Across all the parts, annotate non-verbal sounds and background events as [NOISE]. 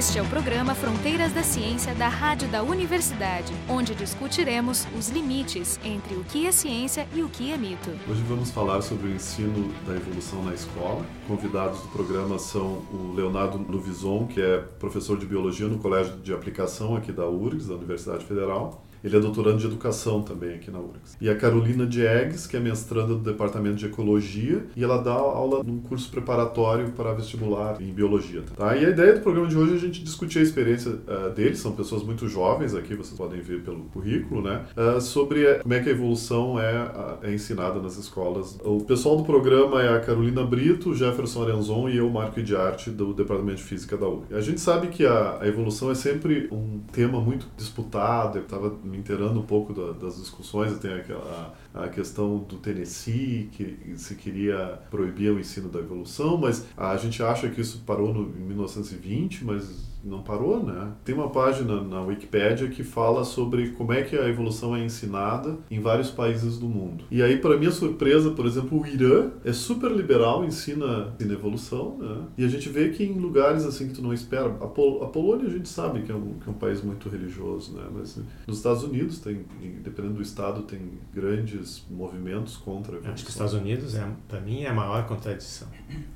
Este é o programa Fronteiras da Ciência da Rádio da Universidade, onde discutiremos os limites entre o que é ciência e o que é mito. Hoje vamos falar sobre o ensino da evolução na escola. Convidados do programa são o Leonardo Luvison, que é professor de biologia no Colégio de Aplicação aqui da URGS, da Universidade Federal, ele é doutorando de educação também aqui na URGS. E a Carolina Diegues, que é mestranda do Departamento de Ecologia, e ela dá aula num curso preparatório para vestibular em biologia. Tá? E a ideia do programa de hoje é a gente discutir a experiência uh, deles, são pessoas muito jovens aqui, vocês podem ver pelo currículo, né? Uh, sobre como é que a evolução é, é, ensinada nas escolas. O pessoal do programa é a Carolina Brito, Jefferson Arenzon e eu, Marco de Arte, do Departamento de Física da URGS. A gente sabe que a, a evolução é sempre um tema muito disputado, eu estava me inteirando um pouco da, das discussões, tem aquela, a questão do Tennessee, que se queria proibir o ensino da evolução, mas a gente acha que isso parou no, em 1920, mas não parou, né? Tem uma página na Wikipédia que fala sobre como é que a evolução é ensinada em vários países do mundo. E aí, para minha surpresa, por exemplo, o Irã é super liberal, ensina, ensina evolução, né? E a gente vê que em lugares assim que tu não espera, a, Pol a Polônia a gente sabe que é, um, que é um país muito religioso, né? Mas nos Estados Unidos tem, dependendo do estado, tem grandes movimentos contra a. Acho que os Estados Unidos, é, para mim, é a maior contradição.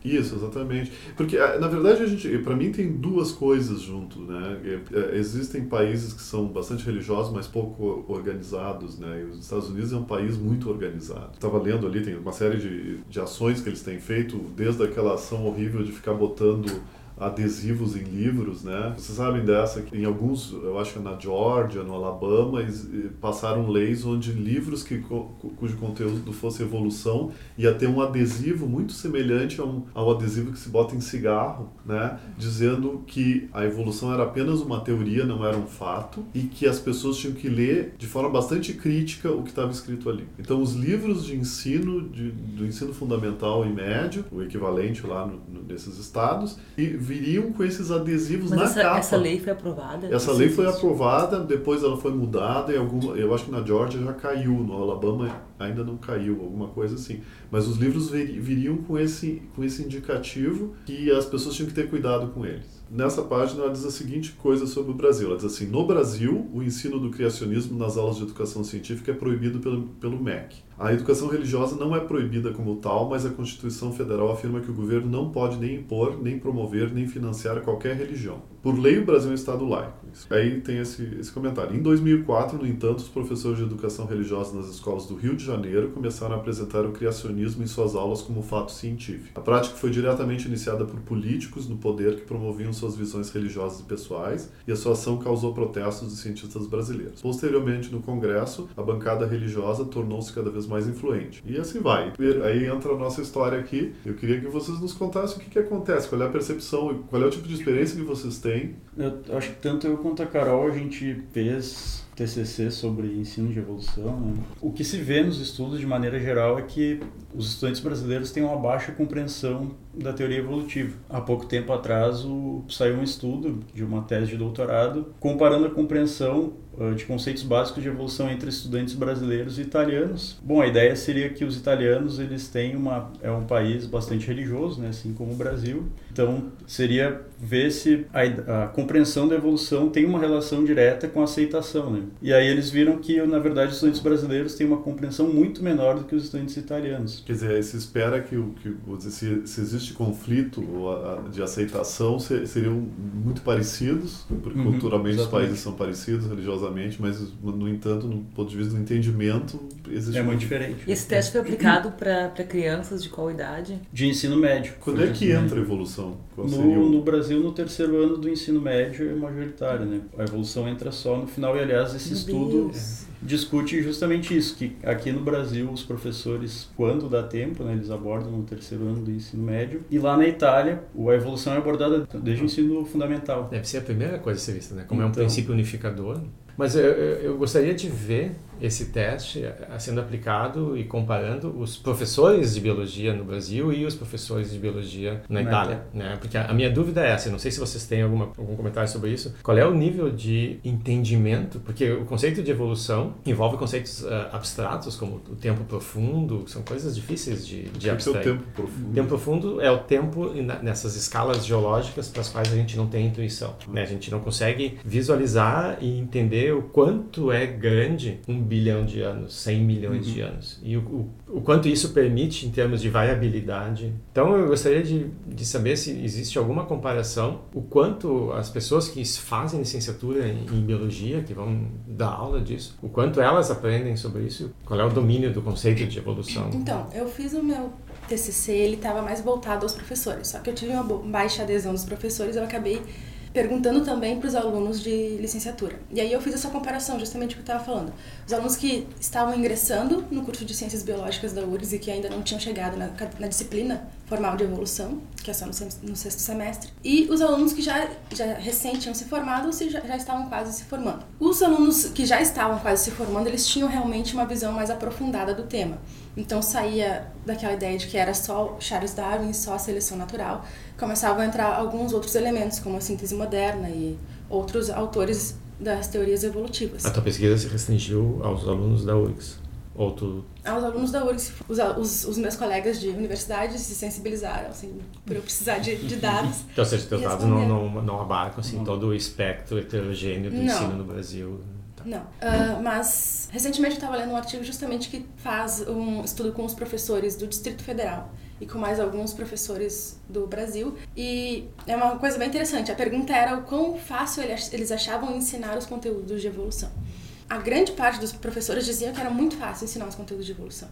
Isso, exatamente. Porque, na verdade, a gente, para mim tem duas coisas países junto, né? É, existem países que são bastante religiosos, mas pouco organizados, né? E os Estados Unidos é um país muito organizado. Estava lendo ali, tem uma série de, de ações que eles têm feito, desde aquela ação horrível de ficar botando adesivos em livros, né? Vocês sabem dessa que em alguns, eu acho que é na Georgia, no Alabama, eles passaram leis onde livros que cujo conteúdo fosse evolução ia ter um adesivo muito semelhante ao, ao adesivo que se bota em cigarro, né? Dizendo que a evolução era apenas uma teoria, não era um fato, e que as pessoas tinham que ler de forma bastante crítica o que estava escrito ali. Então, os livros de ensino de, do ensino fundamental e médio, o equivalente lá no, no, nesses estados, e viriam com esses adesivos Mas na essa, capa. Essa lei foi aprovada? Essa lei foi aprovada, depois ela foi mudada e alguma, eu acho que na Georgia já caiu, no Alabama ainda não caiu, alguma coisa assim. Mas os livros viriam com esse, com esse indicativo que as pessoas tinham que ter cuidado com eles. Nessa página ela diz a seguinte coisa sobre o Brasil. Ela diz assim: no Brasil, o ensino do criacionismo nas aulas de educação científica é proibido pelo, pelo MEC. A educação religiosa não é proibida como tal, mas a Constituição Federal afirma que o governo não pode nem impor, nem promover, nem financiar qualquer religião. Por lei, o Brasil é um Estado laico. Aí tem esse, esse comentário. Em 2004, no entanto, os professores de educação religiosa nas escolas do Rio de Janeiro começaram a apresentar o criacionismo em suas aulas como fato científico. A prática foi diretamente iniciada por políticos no poder que promoviam suas visões religiosas e pessoais, e a sua ação causou protestos de cientistas brasileiros. Posteriormente, no Congresso, a bancada religiosa tornou-se cada vez mais influente. E assim vai. Aí entra a nossa história aqui. Eu queria que vocês nos contassem o que, que acontece, qual é a percepção, qual é o tipo de experiência que vocês têm. Eu acho que tanto eu quanto a Carol a gente fez TCC sobre ensino de evolução. Né? O que se vê nos estudos, de maneira geral, é que os estudantes brasileiros têm uma baixa compreensão da teoria evolutiva. Há pouco tempo atrás o, saiu um estudo de uma tese de doutorado comparando a compreensão uh, de conceitos básicos de evolução entre estudantes brasileiros e italianos. Bom, a ideia seria que os italianos eles têm uma é um país bastante religioso, né, assim como o Brasil. Então seria ver se a, a compreensão da evolução tem uma relação direta com a aceitação, né? E aí eles viram que na verdade os estudantes brasileiros têm uma compreensão muito menor do que os estudantes italianos. Quer dizer, se espera que, que se, se existe conflito de aceitação, seriam muito parecidos, porque uhum, culturalmente exatamente. os países são parecidos religiosamente, mas, no entanto, no ponto de vista do entendimento, existe... É muito diferente. E esse teste foi aplicado para crianças de qual idade? De ensino médio. Quando é que entra a evolução? No, no, Brasil, no terceiro ano do ensino médio é majoritário, né? A evolução entra só no final, e aliás, esse Meu estudo... Deus discute justamente isso, que aqui no Brasil os professores, quando dá tempo, né, eles abordam no terceiro ano do ensino médio, e lá na Itália a evolução é abordada desde o ensino fundamental. Deve ser a primeira coisa a ser vista, né? Como então, é um então. princípio unificador. Mas eu, eu, gostaria de ver esse teste eh, sendo aplicado e comparando os professores de biologia no Brasil e os professores de biologia na Itália, né? Porque a minha dúvida é essa, não sei se vocês têm alguma, algum comentário sobre isso, qual é o nível de entendimento, porque o conceito de evolução envolve conceitos uh, abstratos como o tempo profundo, são coisas difíceis de, de abstrair. É o tempo profundo? O tempo profundo é o tempo nessas escalas geológicas para as quais a gente não tem intuição, né? A gente não consegue visualizar e entender o quanto é grande um bilhão de anos, 100 milhões uhum. de anos. E o, o, o, quanto isso permite em termos de variabilidade. Então eu gostaria de, de saber se existe alguma comparação, o quanto as pessoas que fazem licenciatura em, em biologia, que vão dar aula disso, o quanto elas aprendem sobre isso, qual é o domínio do conceito de evolução. Então, eu fiz o meu TCC, ele estava mais voltado aos professores, só que eu tive uma baixa adesão dos professores, eu acabei perguntando também para os alunos de licenciatura. E aí eu fiz essa comparação, justamente o que eu estava falando. Os alunos que estavam ingressando no curso de Ciências Biológicas da URGS e que ainda não tinham chegado na, na disciplina formal de evolução, que é só no, no, sexto semestre, e os alunos que já, já recém tinham se formado ou se já, já estavam quase se formando. Os alunos que já estavam quase se formando, eles tinham realmente uma visão mais aprofundada do tema. Então saía daquela ideia de que era só Charles Darwin, só a seleção natural, começavam a entrar alguns outros elementos, como a síntese moderna e outros autores das teorias evolutivas. A tua pesquisa se restringiu aos alunos da URGS? Ou tu... Aos alunos da URGS. Os, os, os, meus colegas de universidade se sensibilizaram, assim, por eu precisar de, de dados. [LAUGHS] então, ou seja, teus dados não, não, não abarcam, assim, todo o espectro heterogêneo do não. ensino no Brasil. Não. Uh, mas recentemente eu estava lendo um artigo justamente que faz um estudo com os professores do Distrito Federal e com mais alguns professores do Brasil. E é uma coisa bem interessante. A pergunta era o quão fácil eles achavam ensinar os conteúdos de evolução. A grande parte dos professores diziam que era muito fácil ensinar os conteúdos de evolução.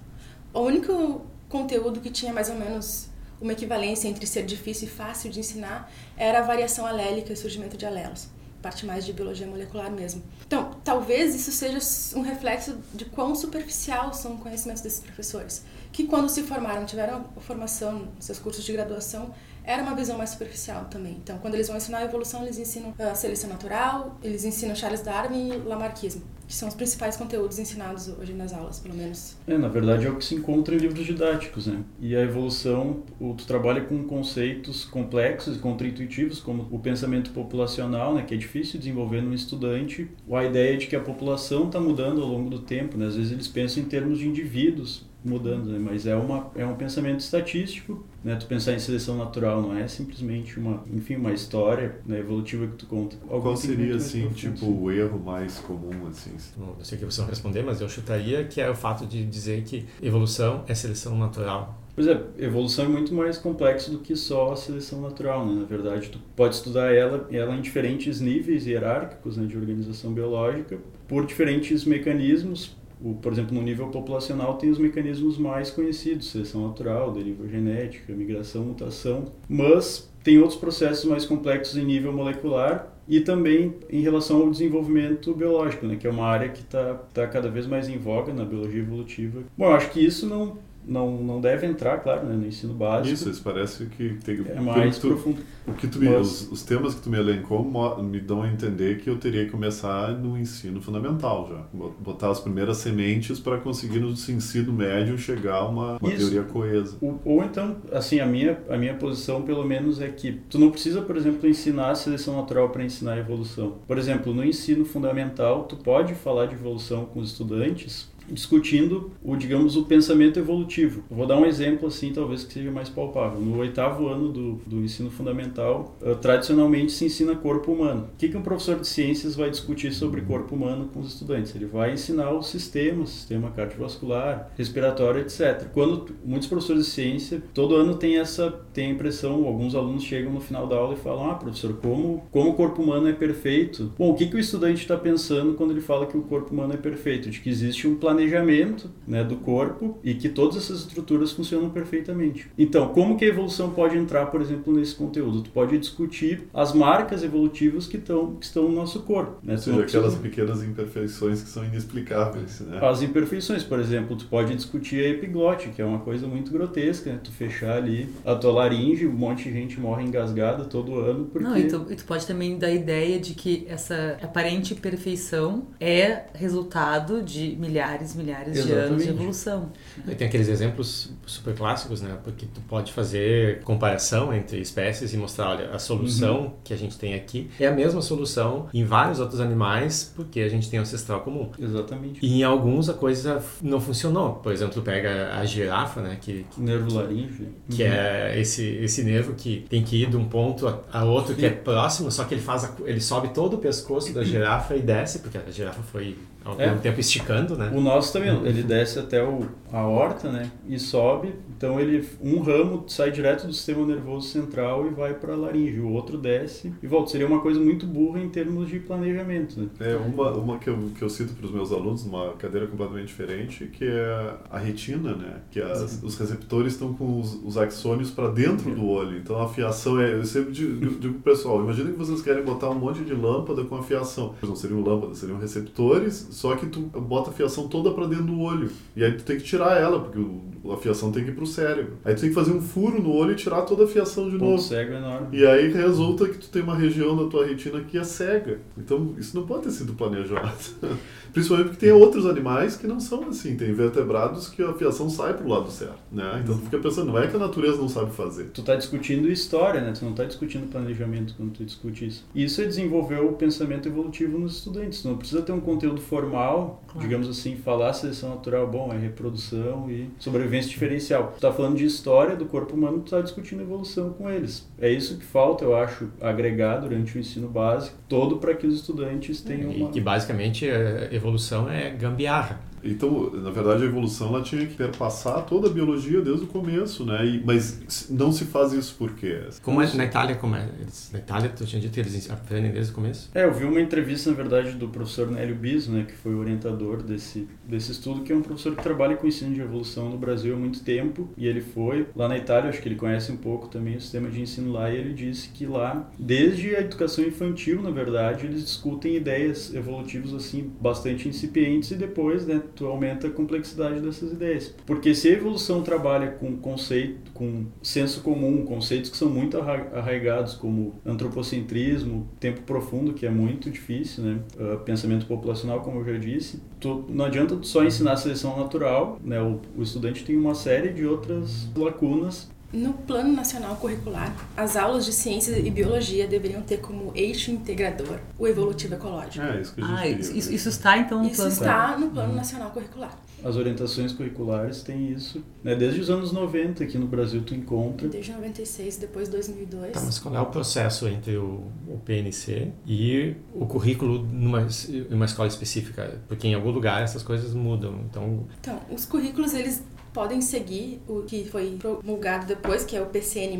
O único conteúdo que tinha mais ou menos uma equivalência entre ser difícil e fácil de ensinar era a variação alélica e surgimento de alelos parte mais de biologia molecular mesmo. Então, talvez isso seja um reflexo de quão superficial são os conhecimentos desses professores, que quando se formaram, tiveram formação seus cursos de graduação, era uma visão mais superficial também. Então, quando eles vão ensinar a evolução, eles ensinam a seleção natural, eles ensinam Charles Darwin e Lamarckismo, que são os principais conteúdos ensinados hoje nas aulas, pelo menos. É, na verdade é o que se encontra em livros didáticos, né? E a evolução, o, tu trabalha com conceitos complexos e contraintuitivos, como o pensamento populacional, né, que é difícil desenvolver num estudante, ou a ideia de que a população está mudando ao longo do tempo, né? Às vezes eles pensam em termos de indivíduos, mudando, né? mas é, uma, é um pensamento estatístico, né? Tu pensar em seleção natural não é simplesmente uma, enfim, uma história né, evolutiva que tu conta. Algo Qual seria, assim, tipo, o erro mais comum, assim? Não, não sei o que vocês vão responder, mas eu chutaria que é o fato de dizer que evolução é seleção natural. Pois é, evolução é muito mais complexo do que só a seleção natural, né? Na verdade, tu pode estudar ela, ela em diferentes níveis hierárquicos né, de organização biológica, por diferentes mecanismos, o, por exemplo, no nível populacional tem os mecanismos mais conhecidos, seleção natural, deriva genética, migração, mutação, mas tem outros processos mais complexos em nível molecular e também em relação ao desenvolvimento biológico, né, que é uma área que está tá cada vez mais em voga na biologia evolutiva. Bom, eu acho que isso não não, não deve entrar, claro, né, no ensino básico. Isso, isso parece que tem é mais tu, profundo. O que tu me, Mas... os, os, temas que tu me elencou me dão a entender que eu teria que começar no ensino fundamental já, botar as primeiras sementes para conseguir no ensino médio chegar a uma, uma teoria coesa. O, ou então, assim, a minha a minha posição pelo menos é que tu não precisa, por exemplo, ensinar a seleção natural para ensinar a evolução. Por exemplo, no ensino fundamental, tu pode falar de evolução com os estudantes discutindo o digamos o pensamento evolutivo. Eu vou dar um exemplo assim, talvez que seja mais palpável. No oitavo ano do, do ensino fundamental, uh, tradicionalmente se ensina corpo humano. O que, que um professor de ciências vai discutir sobre corpo humano com os estudantes? Ele vai ensinar o sistema, sistema cardiovascular, respiratório, etc. Quando muitos professores de ciência todo ano tem essa tem a impressão, alguns alunos chegam no final da aula e falam: "Ah, professor, como como o corpo humano é perfeito?". Bom, o que que o estudante está pensando quando ele fala que o corpo humano é perfeito? De que existe um planeta planejamento né, do corpo e que todas essas estruturas funcionam perfeitamente. Então, como que a evolução pode entrar, por exemplo, nesse conteúdo? Tu pode discutir as marcas evolutivas que, tão, que estão no nosso corpo. Né? Ou seja, aquelas pequenas imperfeições que são inexplicáveis. Né? As imperfeições, por exemplo, tu pode discutir a epiglote, que é uma coisa muito grotesca, né? tu fechar ali a tua laringe, um monte de gente morre engasgada todo ano porque... Não, e tu, e tu pode também dar a ideia de que essa aparente perfeição é resultado de milhares, milhares de anos de Exatamente. evolução. E tem aqueles exemplos super clássicos, né? Porque tu pode fazer comparação entre espécies e mostrar, olha, a solução que a gente tem aqui é a mesma solução em vários outros animais, porque a gente tem um ancestral comum. Exatamente. E em alguns a coisa não funcionou. Por exemplo, tu pega a girafa, né? Que, que Nervo laríngeo. que é esse, esse nervo que tem que ir de um ponto a, a outro que é próximo, só que ele faz a- ele sobe todo o pescoço da [CLEARS THROAT] girafa e desce, porque a girafa foi algum É. tempo esticando, né? O nosso também, ele desce até o, a horta, né? E sobe. Então ele um ramo sai direto do sistema nervoso central e vai para a laringe. O outro desce e volta. Seria uma coisa muito burra em termos de planejamento. Né? É uma, uma que, eu, que eu cito para os meus alunos, numa cadeira completamente diferente, que é a retina, né? Que as- os receptores estão com os, os axônios para dentro do olho. Então a fiação é. Eu sempre digo, digo pro pessoal: imagina que vocês querem botar um monte de lâmpada com a fiação. Não seriam lâmpadas, seriam receptores, só que tu bota a fiação toda para dentro do olho. E aí tu tem que tirar ela, porque o- a fiação tem que ir pro cérebro. Aí tu tem que fazer um furo no olho e tirar toda a fiação de Ponto novo. cego enorme. E aí resulta que tu tem uma região da tua retina que é cega. Então isso não pode ter sido planejado. [LAUGHS] Principalmente porque tem outros animais que não são assim. Tem vertebrados que a fiação sai pro lado certo, né? Então tu fica pensando, não é que a natureza não sabe fazer. Tu tá discutindo história, né? Tu não tá discutindo planejamento quando tu discute isso. E isso é desenvolver o pensamento evolutivo nos estudantes. Tu não precisa ter um conteúdo formal, Claro. digamos assim, falar seleção natural, bom, é reprodução e sobrevivência diferencial. Tu tá falando de história do corpo humano, tu tá discutindo evolução com eles. É isso que falta, eu acho, agregar durante o ensino básico, todo para que os estudantes tenham E uma... que basicamente a evolução é gambiarra. Então, na verdade, a evolução ela tinha que perpassar toda a biologia desde o começo, né? E, mas não se faz isso por quê? Como é na Itália, como é? Eles, na Itália, tu tinha dito que eles aprendem desde o começo? É, eu vi uma entrevista, na verdade, do professor Nélio Biso, né, que foi o orientador desse, desse estudo, que é um professor que trabalha com ensino de evolução no Brasil há muito tempo, e ele foi lá na Itália, acho que ele conhece um pouco também o sistema de ensino lá, e ele disse que lá, desde a educação infantil, na verdade, eles discutem ideias evolutivas, assim, bastante incipientes, e depois, né, tu aumenta a complexidade dessas ideias. Porque se a evolução trabalha com conceito, com senso comum, conceitos que são muito arra- arraigados, como antropocentrismo, tempo profundo, que é muito difícil, né? Ah, pensamento populacional, como eu já disse. Tu, não adianta só ensinar seleção natural, né? O, o estudante tem uma série de outras lacunas. No Plano Nacional Curricular, as aulas de ciência e biologia deveriam ter como eixo integrador o evolutivo ecológico. É isso que a gente Ah, queria. isso, isso- isso está então no Isso plano. está no Plano Nacional Curricular. As orientações curriculares têm isso. Né? Desde os anos 90 aqui no Brasil tu encontra. Desde 96, depois 2002. Tá, mas qual é o processo entre o, o PNC e o currículo numa, numa escola específica? Porque em algum lugar essas coisas mudam. Então, Então, os currículos eles podem seguir o que foi promulgado depois, que é o PCN+,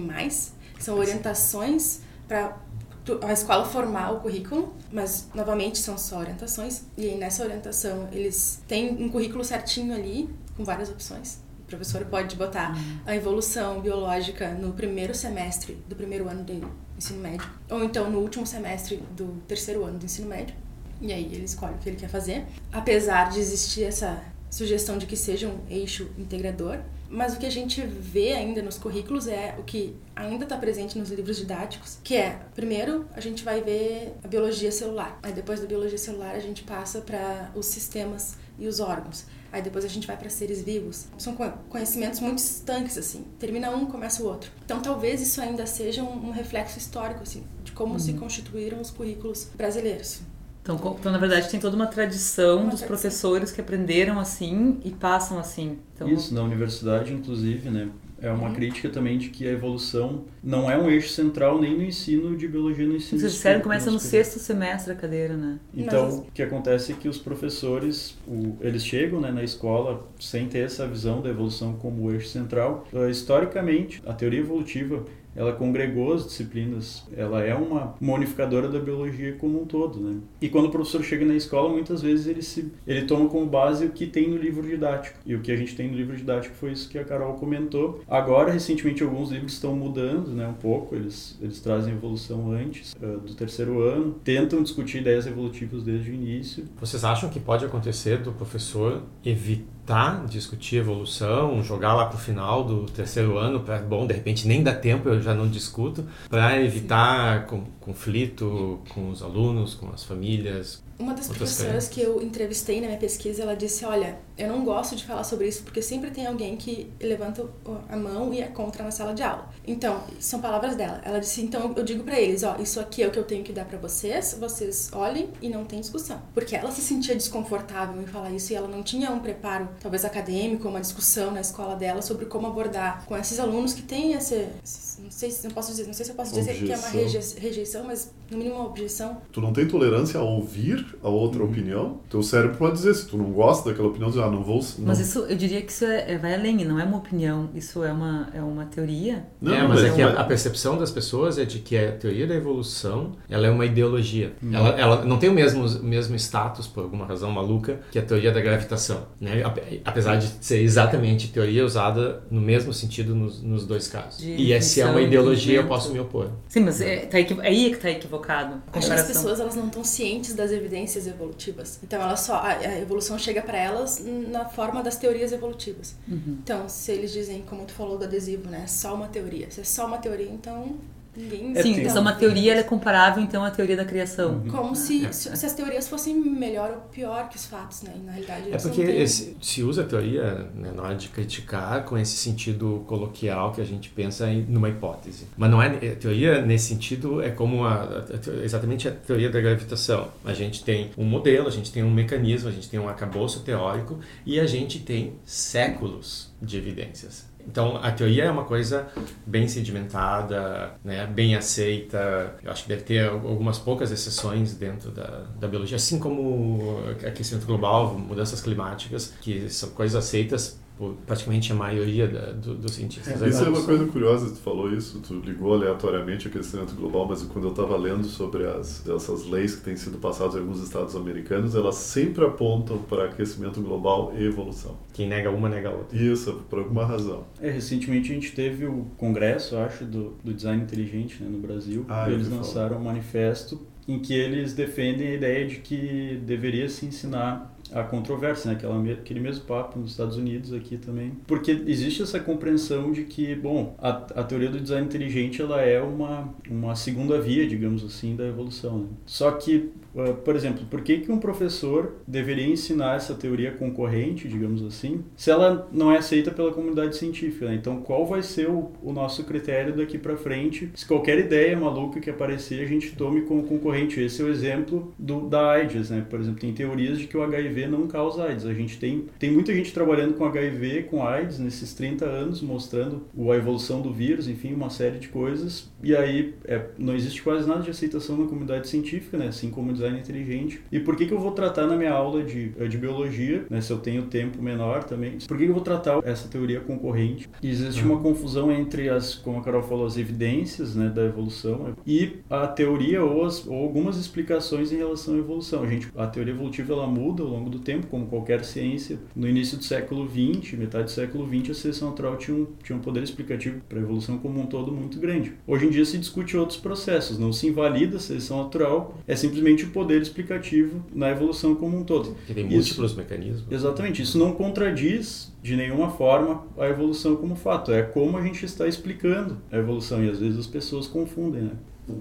que são orientações para a escola formar o currículo, mas novamente são só orientações. E aí nessa orientação eles têm um currículo certinho ali, com várias opções. O professor pode botar a evolução biológica no primeiro semestre do primeiro ano do ensino médio, ou então no último semestre do terceiro ano do ensino médio. E aí ele escolhe o que ele quer fazer. Apesar de existir essa sugestão de que seja um eixo integrador, mas o que a gente vê ainda nos currículos é o que ainda está presente nos livros didáticos, que é, primeiro, a gente vai ver a biologia celular. Aí depois da biologia celular a gente passa para os sistemas e os órgãos. Aí depois a gente vai para seres vivos. São co- conhecimentos muito estanques assim. Termina um, começa o outro. Então talvez isso ainda seja um, um reflexo histórico assim, de como se constituíram os currículos brasileiros. Então, então, na verdade, tem toda uma tradição Uma dos tradição. professores que aprenderam assim e passam assim. Então, Isso, na universidade, inclusive, né? É uma Uhum. crítica também de que a evolução não é um eixo central nem no ensino de biologia no ensino vocês disseram começa no sexto semestre a cadeira, né? Então, Mas- o que acontece é que os professores, o- eles chegam né, na escola sem ter essa visão da evolução como eixo central. Uh, historicamente, a teoria evolutiva ela congregou as disciplinas, ela é uma, unificadora da biologia como um todo, né? E quando o professor chega na escola, muitas vezes ele se ele toma como base o que tem no livro didático. E o que a gente tem no livro didático foi isso que a Carol comentou. Agora, recentemente, alguns livros estão mudando, né, um pouco, eles, eles trazem evolução antes uh, do terceiro ano, tentam discutir ideias evolutivas desde o início. Vocês acham que pode acontecer do professor evitar discutir evolução, jogar lá para o final do terceiro ano, para, bom, de repente nem dá tempo, eu já não discuto, para evitar com, conflito com os alunos, com as famílias, uma das professoras que eu entrevistei na minha pesquisa, ela disse: Olha, eu não gosto de falar sobre isso porque sempre tem alguém que levanta a mão e é contra na sala de aula. Então, são palavras dela. Ela disse: Então eu digo para eles: Ó, isso aqui é o que eu tenho que dar para vocês, vocês olhem e não tem discussão. Porque ela se sentia desconfortável em falar isso e ela não tinha um preparo, talvez acadêmico, uma discussão na escola dela sobre como abordar com esses alunos que têm esse. não sei, não posso dizer, não sei se eu posso dizer objeção. que é uma rejeição, mas no mínimo uma objeção. Tu não tem tolerância a ouvir a outra uhum. opinião, teu cérebro pode dizer, se tu não gosta daquela opinião, ah, não vou... Não. Mas isso, eu diria que isso é, é, vai além, não é uma opinião, isso é uma, é uma teoria. Não, é, mas é, é que a, a, percepção das pessoas é de que a teoria da evolução, ela é uma ideologia. Hum. Ela, ela não tem o mesmo, mesmo status, por alguma razão maluca, que a teoria da gravitação, né? Apesar de ser exatamente teoria usada no mesmo sentido nos, nos dois casos. De e se é uma ideologia, eu posso me opor. Sim, mas é, tá aí é que está equivocado. Acho que as pessoas elas não estão cientes das evidências evolutivas. Então, ela só a, a evolução chega para elas na forma das teorias evolutivas. Uhum. Então, se eles dizem, como tu falou do adesivo, né, só uma teoria. Se é só uma teoria, então Ninguém é, Sim, então, uma teoria é comparável então à teoria da criação. Uhum. Como se, é. se, as teorias fossem melhor ou pior que os fatos, né? E, na realidade É porque esse, se usa a teoria né, na hora de criticar com esse sentido coloquial que a gente pensa em numa hipótese. Mas não é a teoria nesse sentido é como a, a, exatamente a teoria da gravitação. A gente tem um modelo, a gente tem um mecanismo, a gente tem um acabouço teórico e a gente tem séculos de evidências. Então, a teoria é uma coisa bem sedimentada, né, bem aceita. Eu acho que deve ter algumas poucas exceções dentro da, da biologia, assim como aquecimento global, mudanças climáticas, que são coisas aceitas praticamente a maioria da, do, dos cientistas. É, isso é uma coisa curiosa, tu falou isso, tu ligou aleatoriamente ao aquecimento global, mas quando eu estava lendo sobre as, essas leis que têm sido passadas em alguns estados americanos, elas sempre apontam para aquecimento global e evolução. Quem nega uma, nega a outra. Isso, por alguma razão. É, recentemente a gente teve o congresso, acho, do, do design inteligente né, no Brasil, ah, eles lançaram um manifesto em que eles defendem a ideia de que deveria se ensinar a controvérsia, né? Aquela, aquele mesmo papo nos Estados Unidos aqui também. Porque existe essa compreensão de que, bom, a, a teoria do design inteligente ela é uma, uma segunda via, digamos assim, da evolução. Né? Só que por exemplo, por que, que um professor deveria ensinar essa teoria concorrente, digamos assim, se ela não é aceita pela comunidade científica? Né? Então, qual vai ser o, o nosso critério daqui para frente? Se qualquer ideia maluca que aparecer, a gente tome como concorrente. Esse é o exemplo do, da AIDS, né? Por exemplo, tem teorias de que o HIV não causa AIDS. A gente tem, tem muita gente trabalhando com HIV, com AIDS, nesses 30 anos, mostrando a evolução do vírus, enfim, uma série de coisas. E aí, é, não existe quase nada de aceitação na comunidade científica, né? Assim como design inteligente. E por que, que eu vou tratar na minha aula de, eh, de biologia, né, se eu tenho tempo menor também, por que, que eu vou tratar essa teoria concorrente? E existe uma confusão entre as, como a Carol falou, as evidências né, da evolução e a teoria ou, as, ou algumas explicações em relação à evolução. A, gente, a teoria evolutiva ela muda ao longo do tempo, como qualquer ciência. No início do século XX, metade do século XX, a seleção natural tinha um, tinha um poder explicativo para a evolução como um todo muito grande. Hoje em dia se discute outros processos, não se invalida a seleção natural, é simplesmente poder explicativo na evolução como um todo. Que tem múltiplos isso, mecanismos. Exatamente. Isso não contradiz de nenhuma forma a evolução como fato. É como a gente está explicando a evolução e às vezes as pessoas confundem, né?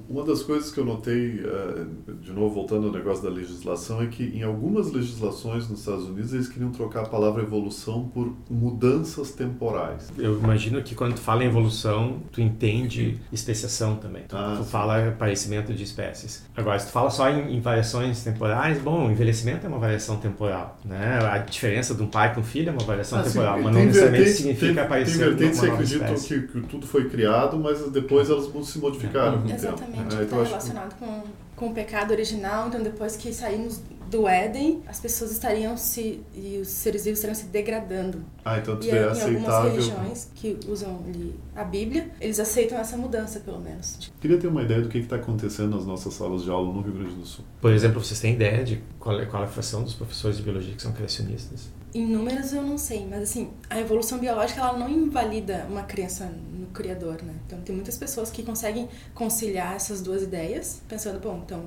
Uma das coisas que eu notei, eh, de novo voltando ao negócio da legislação, é que em algumas legislações nos Estados Unidos eles queriam trocar a palavra evolução por mudanças temporais. Eu imagino que quando tu fala em evolução, tu entende especiação também. Tu, ah, tu fala aparecimento de espécies. Agora, se tu fala só em, em, variações temporais, bom, envelhecimento é uma variação temporal. Né? A diferença de um pai com um filho é uma variação ah, temporal, sim, mas não necessariamente significa tem, aparecer tem vertentes que acreditam que, que, tudo foi criado, mas depois elas se modificaram. Uhum. Exatamente. É, então Está relacionado com, com o pecado original. Então, depois que saímos do Éden, as pessoas estariam se. e os seres vivos estariam se degradando. Ah, então tu E é em algumas aceitável. religiões que usam ali a Bíblia, eles aceitam essa mudança, pelo menos. Queria ter uma ideia do que está acontecendo nas nossas salas de aula no Rio Grande do Sul. Por exemplo, vocês têm ideia de qual é, qual é a fração dos professores de biologia que são criacionistas? Em números eu não sei, mas assim, a evolução biológica ela não invalida uma crença no Criador, né? Então tem muitas pessoas que conseguem conciliar essas duas ideias, pensando, bom, então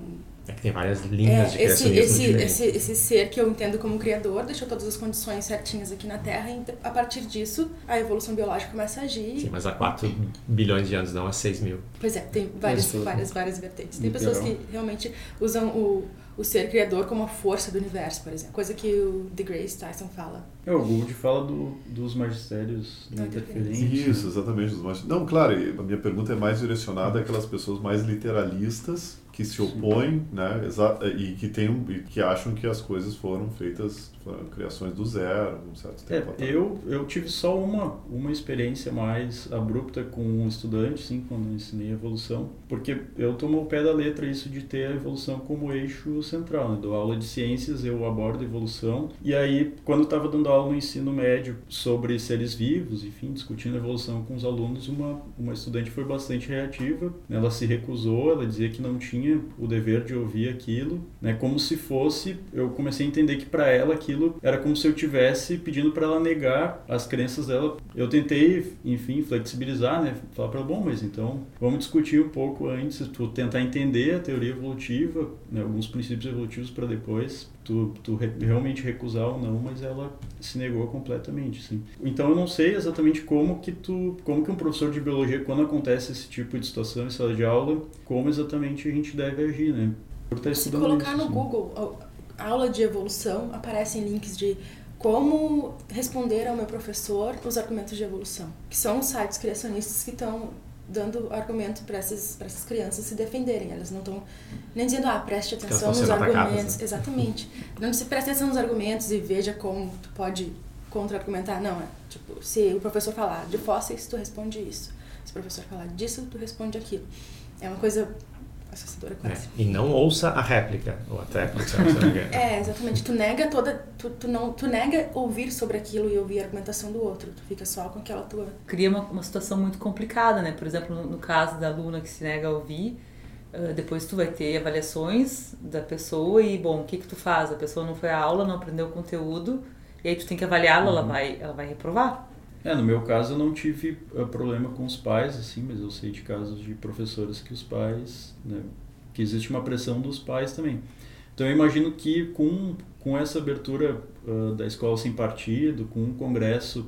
É que tem várias linhas de É, esse, criacionismo esse, diferentes. esse, esse ser que eu entendo como criador deixou todas as condições certinhas aqui na Terra e a partir disso a evolução biológica começa a agir. Sim, mas há 4 bilhões de anos, não há 6 mil. Pois é, tem várias, várias, várias vertentes. Tem pessoas que realmente usam o, o ser criador como a força do universo, por exemplo. Coisa que o The Grace Tyson fala. É, o Gould fala do, dos magistérios da Da interferência. Isso, exatamente. os mais- Não, claro, a minha pergunta é mais direcionada àquelas pessoas mais literalistas que se opõem, né, e que tem e que acham que as coisas foram feitas, foram criações do zero, um certo É, tempo atrás. eu, eu tive só uma, uma experiência mais abrupta com um estudante, sim, quando eu ensinei evolução, porque eu tomo o pé da letra isso de ter a evolução como eixo central. Né? Dou aula de ciências, eu abordo evolução, e aí, quando eu estava dando aula no ensino médio sobre seres vivos, enfim, discutindo evolução com os alunos, uma, uma estudante foi bastante reativa, ela se recusou, ela dizia que não tinha o dever de ouvir aquilo, né? como se fosse, eu comecei a entender que para ela aquilo era como se eu tivesse pedindo para ela negar as crenças dela. Eu tentei, enfim, flexibilizar, né? Falar para ela, bom, mas então vamos discutir um pouco antes, tentar entender a teoria evolutiva, né? alguns princípios evolutivos para depois tu, tu re- realmente recusar ou não, mas ela se negou completamente, sim. Então eu não sei exatamente como que tu, como que um professor de biologia, quando acontece esse tipo de situação em sala de aula, como exatamente a gente deve agir, né? Por estar Se colocar isso, no sim. Google aula de evolução, aparecem links de como responder ao meu professor os argumentos de evolução, que são os sites criacionistas que estão dando argumento para essas, pra essas crianças se defenderem. Elas não estão nem dizendo, ah, preste atenção nos sendo atacadas, argumentos. né? Exatamente. Não se preste atenção nos argumentos e veja como tu pode contra-argumentar. Não, é tipo, se o professor falar de fósseis, tu responde isso. Se o professor falar disso, tu responde aquilo. É uma coisa assustadora É, quase. E não ouça a réplica, ou a tréplica, se eu não me engano. [LAUGHS] É, exatamente. Tu nega toda. Tu, tu, não, tu nega ouvir sobre aquilo e ouvir a argumentação do outro. Tu fica só com aquela tua. Cria uma, uma situação muito complicada, né? Por exemplo, no, no caso da aluna que se nega a ouvir, ah, depois tu vai ter avaliações da pessoa e, bom, o que que tu faz? A pessoa não foi à aula, não aprendeu o conteúdo, e aí tu tem que avaliá-la, ela, vai, ela vai reprovar. É, no meu caso eu não tive eh, problema com os pais, assim, mas eu sei de casos de professores que os pais, né, que existe uma pressão dos pais também. Então eu imagino que com, com essa abertura ah, da escola sem partido, com um congresso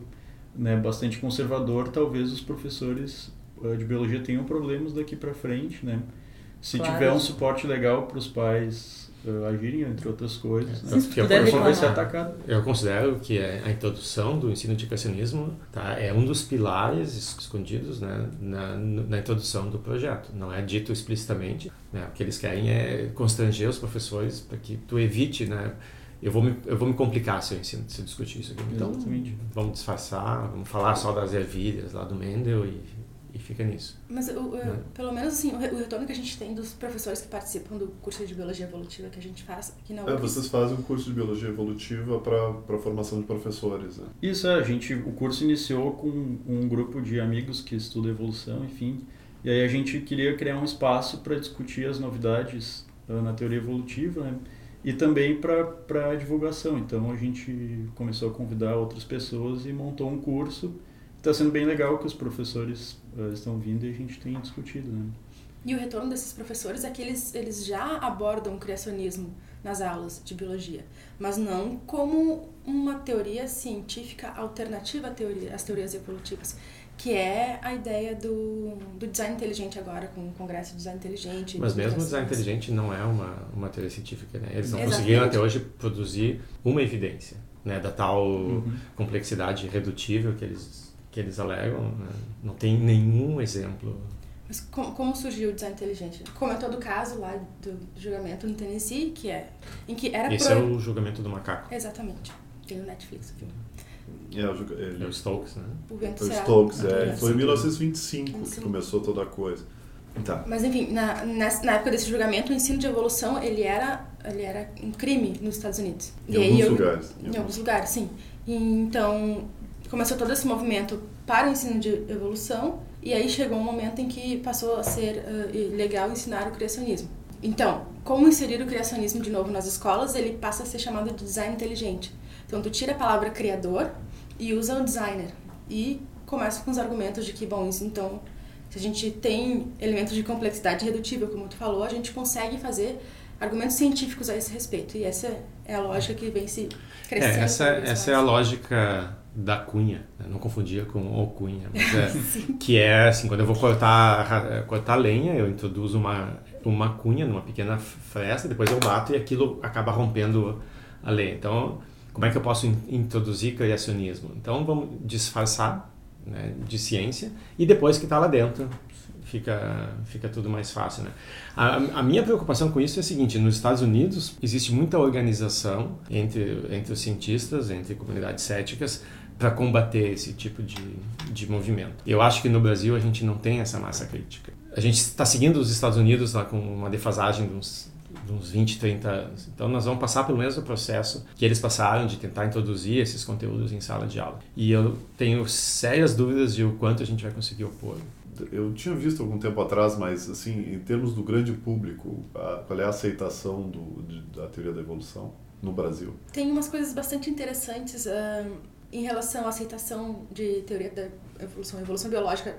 né, bastante conservador, talvez os professores ah, de biologia tenham problemas daqui para frente, né? Se Claro. tiver um suporte legal para os pais ah, agirem, entre outras coisas, né? Sim, eu puder Não vai ser atacado. Eu considero que é a introdução do ensino de criacionismo tá, é um dos pilares es- escondidos né, na, na introdução do projeto. Não é dito explicitamente. Né, o que eles querem é constranger os professores para que tu evite, né? Eu vou, me, eu vou me complicar se eu, ensino, se eu discutir isso aqui. Então, Exatamente. vamos disfarçar, vamos falar só das ervilhas lá do Mendel e, e fica nisso. Mas o, o- Né? pelo menos assim, o, re- o retorno que a gente tem dos professores que participam do curso de biologia evolutiva que a gente faz aqui na É, UFRGS. vocês fazem um curso de biologia evolutiva para a formação de professores, né? Isso, é, a gente, o curso iniciou com um grupo de amigos que estuda evolução, enfim, e aí a gente queria criar um espaço para discutir as novidades ah, na teoria evolutiva, né? E também para divulgação. Então a gente começou a convidar outras pessoas e montou um curso. Está sendo bem legal que os professores ah, estão vindo e a gente tem discutido, né? E o retorno desses professores é que eles, eles já abordam o criacionismo nas aulas de biologia, mas não como uma teoria científica alternativa à teoria, às teorias evolutivas, que é a ideia do, do design inteligente agora, com o Congresso de Design Inteligente. Mas de mesmo o design inteligente não é uma, uma teoria científica, né? Eles não Exatamente. conseguiram até hoje produzir uma evidência, né? Da tal Uhum. complexidade irredutível que eles, que eles alegam, né? Não tem nenhum exemplo. Mas como, como surgiu o design inteligente? Comentou do caso lá do julgamento no Tennessee, que é em que era Esse é pro- o julgamento do macaco. Exatamente. Tem no Netflix o filme. É, o ele- É o Stokes, né? O vento o será Stokes, é, foi em 1925 que 25. começou toda a coisa. Tá. Mas enfim, na, nessa- na época desse julgamento, o ensino de evolução ele era, ele era um crime nos Estados Unidos. Em alguns lugares. Em alguns lugares, sim. E, então começou todo esse movimento para o ensino de evolução e aí chegou um momento em que passou a ser uh, legal ensinar o criacionismo. Então, como inserir o criacionismo de novo nas escolas? Ele passa a ser chamado de design inteligente. Então, tu tira a palavra criador e usa o designer e começa com os argumentos de que, bom, isso então se a gente tem elementos de complexidade redutível, como tu falou, a gente consegue fazer argumentos científicos a esse respeito. E essa é a lógica que vem se crescendo. É, essa, essa é a mais. lógica da cunha, né? não confundia com o cunha, mas é, [LAUGHS] que é assim, quando eu vou cortar, cortar lenha, eu introduzo uma, uma cunha numa pequena fresta, depois eu bato e aquilo acaba rompendo a lenha. Então, como é que eu posso in- introduzir criacionismo? Então, vamos disfarçar né, de ciência e depois que está lá dentro fica, fica tudo mais fácil. Né? A, a minha preocupação com isso é a seguinte: nos Estados Unidos existe muita organização entre, entre os cientistas, entre comunidades céticas, para combater esse tipo de, de movimento. Eu acho que no Brasil a gente não tem essa massa crítica. A gente está seguindo os Estados Unidos lá com uma defasagem de uns, de uns 20, 30 anos. Então nós vamos passar pelo mesmo processo que eles passaram de tentar introduzir esses conteúdos em sala de aula. E eu tenho sérias dúvidas de o quanto a gente vai conseguir opor. Eu tinha visto algum tempo atrás, mas assim, em termos do grande público, a- qual é a aceitação do, de- da teoria da evolução no Brasil? Tem umas coisas bastante interessantes ah, em relação à aceitação de teoria da evolução, evolução biológica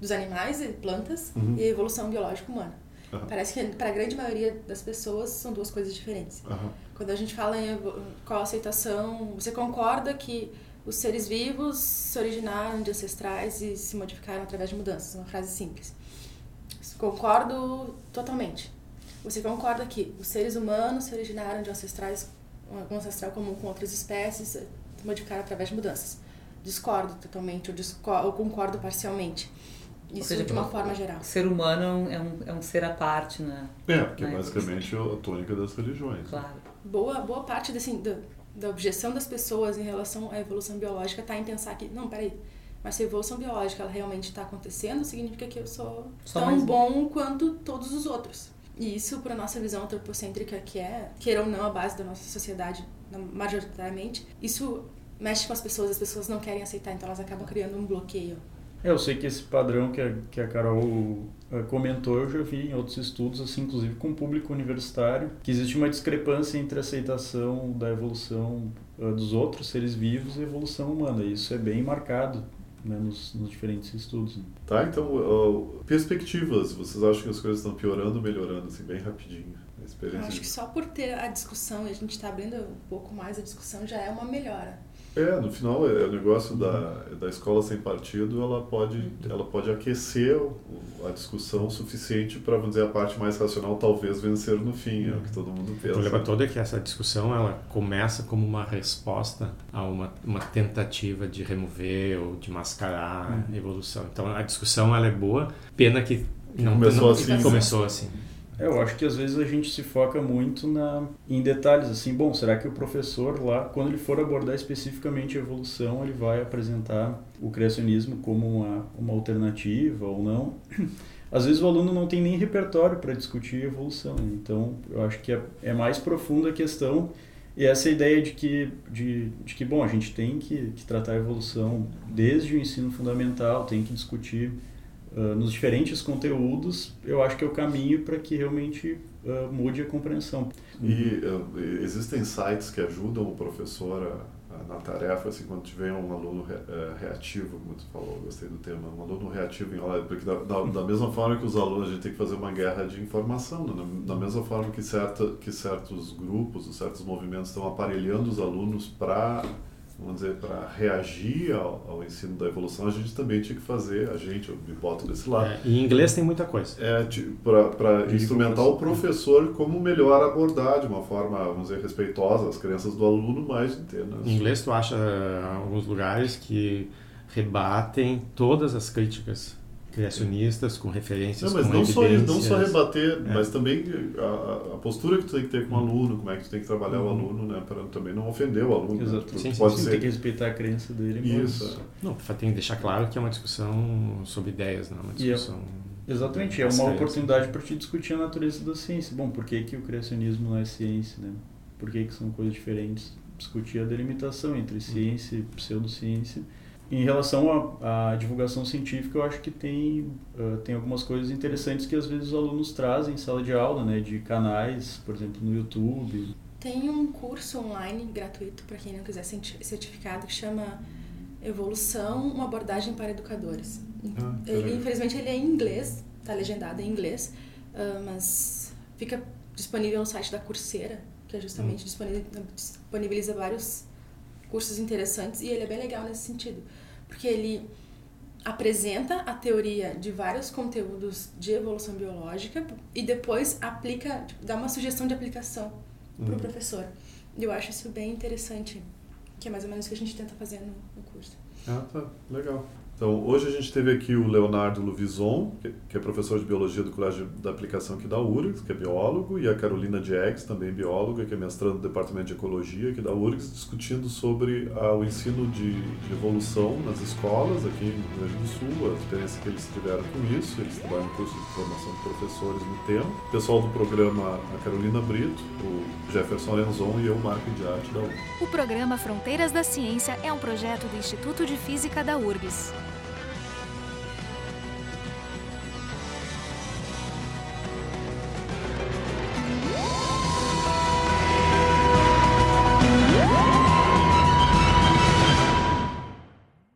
dos animais e plantas Uhum. e a evolução biológica humana. Aham. Parece que para a grande maioria das pessoas são duas coisas diferentes. Aham. Quando a gente fala em qual aceitação, você concorda que os seres vivos se originaram de ancestrais e se modificaram através de mudanças? Uma frase simples. Concordo totalmente. Você concorda que os seres humanos se originaram de ancestrais, um ancestral comum com outras espécies, se modificaram através de mudanças? Discordo totalmente, ou, disco- ou concordo parcialmente. Isso seja, de uma forma geral. O ser humano é um, é um ser à parte, né? É, porque Né? basicamente é a tônica das religiões. Claro. boa, boa parte desse, da, da objeção das pessoas em relação à evolução biológica está em pensar que, não, peraí, mas se a evolução biológica ela realmente está acontecendo, significa que eu sou Só tão mais bom quanto todos os outros. E isso, para nossa visão antropocêntrica, que é, queira ou não, a base da nossa sociedade, majoritariamente, isso mexe com as pessoas, as pessoas não querem aceitar, então elas acabam criando um bloqueio. É, eu sei que esse padrão que a, que a Carol eh, comentou, eu já vi em outros estudos, assim, inclusive com o público universitário, que existe uma discrepância entre a aceitação da evolução eh, dos outros seres vivos e a evolução humana. E isso é bem marcado né, nos, nos diferentes estudos. né. Tá, então, ó, perspectivas, vocês acham que as coisas estão piorando ou melhorando, assim, bem rapidinho? A Eu experiência acho de- que só por ter a discussão e a gente está abrindo um pouco mais a discussão já é uma melhora. É, no final, é, o negócio da, da escola sem partido, ela pode, ela pode aquecer o- a discussão o suficiente para, vamos dizer, a parte mais racional talvez vencer no fim, é o que todo mundo O pensa. problema todo é que essa discussão ela começa como uma resposta a uma, uma tentativa de remover ou de mascarar a evolução. Então a discussão ela é boa, pena que não Começou não, assim. Começou assim. É, eu acho que às vezes a gente se foca muito na, em detalhes, assim, bom, será que o professor lá, quando ele for abordar especificamente a evolução, ele vai apresentar o criacionismo como uma, uma alternativa ou não? [CLEARS THROAT] Às vezes o aluno não tem nem repertório para discutir evolução, né? então eu acho que é, é mais profunda a questão e essa ideia de que, de, de que bom, a gente tem que, que tratar a evolução desde o ensino fundamental, tem que discutir Uh, nos diferentes conteúdos, eu acho que é o caminho para que realmente uh, mude a compreensão. E eh, existem sites que ajudam o professor a, a, na tarefa, assim, quando tiver um aluno re, eh, reativo, como tu falou, gostei do tema, um aluno reativo em aula, porque da, da, da, mesma forma que os alunos, a gente tem que fazer uma guerra de informação, né? da mesma forma que, certa, que certos grupos, certos movimentos estão aparelhando os alunos para vamos dizer, para reagir ao, ao, ensino da evolução, a gente também tinha que fazer, a gente, eu me boto desse lado. É, em inglês tem muita coisa. É, para instrumentar o professor como melhor abordar de uma forma, vamos dizer, respeitosa as crenças do aluno, mas entenda. Em inglês tu acha alguns lugares que rebatem todas as críticas criacionistas com referências não, mas com não só, não só rebater, é. mas também a, a, postura que tu tem que ter com o aluno, como é que tu tem que trabalhar uhum. o aluno, né, para também não ofender o aluno. Exato. Né? Tu, sim, pode sim, ser... tem que respeitar a crença dele. Isso. Não, tem que deixar claro que é uma discussão sobre ideias, não é uma discussão... E Exatamente, é uma oportunidade para te discutir a natureza da ciência. Bom, por que, que o criacionismo não é ciência, né? Por que, que são coisas diferentes? Discutir a delimitação entre ciência e pseudociência. Em relação à, à divulgação científica, eu acho que tem, uh, tem algumas coisas interessantes que às vezes os alunos trazem em sala de aula, né? De canais, por exemplo, no YouTube. Tem um curso online gratuito para quem não quiser certificado que chama Evolução, uma abordagem para educadores. Ah, ele, infelizmente, ele é em inglês, está legendado em inglês, uh, mas fica disponível no site da Coursera, que é justamente hum. disponibiliza vários cursos interessantes e ele é bem legal nesse sentido, porque ele apresenta a teoria de vários conteúdos de evolução biológica e depois aplica, dá uma sugestão de aplicação para o uhum. professor. E eu acho isso bem interessante, que é mais ou menos o que a gente tenta fazer no, no curso. Ah, tá. Legal. Então, hoje a gente teve aqui o Leonardo Luvison, que é professor de Biologia do Colégio da Aplicação aqui da URGS, que é biólogo, e a Carolina Diegues, também bióloga, que é mestrando no Departamento de Ecologia aqui da URGS, discutindo sobre ah, o ensino de, de, evolução nas escolas aqui no Rio Grande do Sul, a experiência que eles tiveram com isso, eles trabalham no curso de formação de professores no tema. O pessoal do programa, a Carolina Brito, o Jefferson Lenzon e eu, Marco de Arte da URGS. O programa Fronteiras da Ciência é um projeto do Instituto de Física da URGS.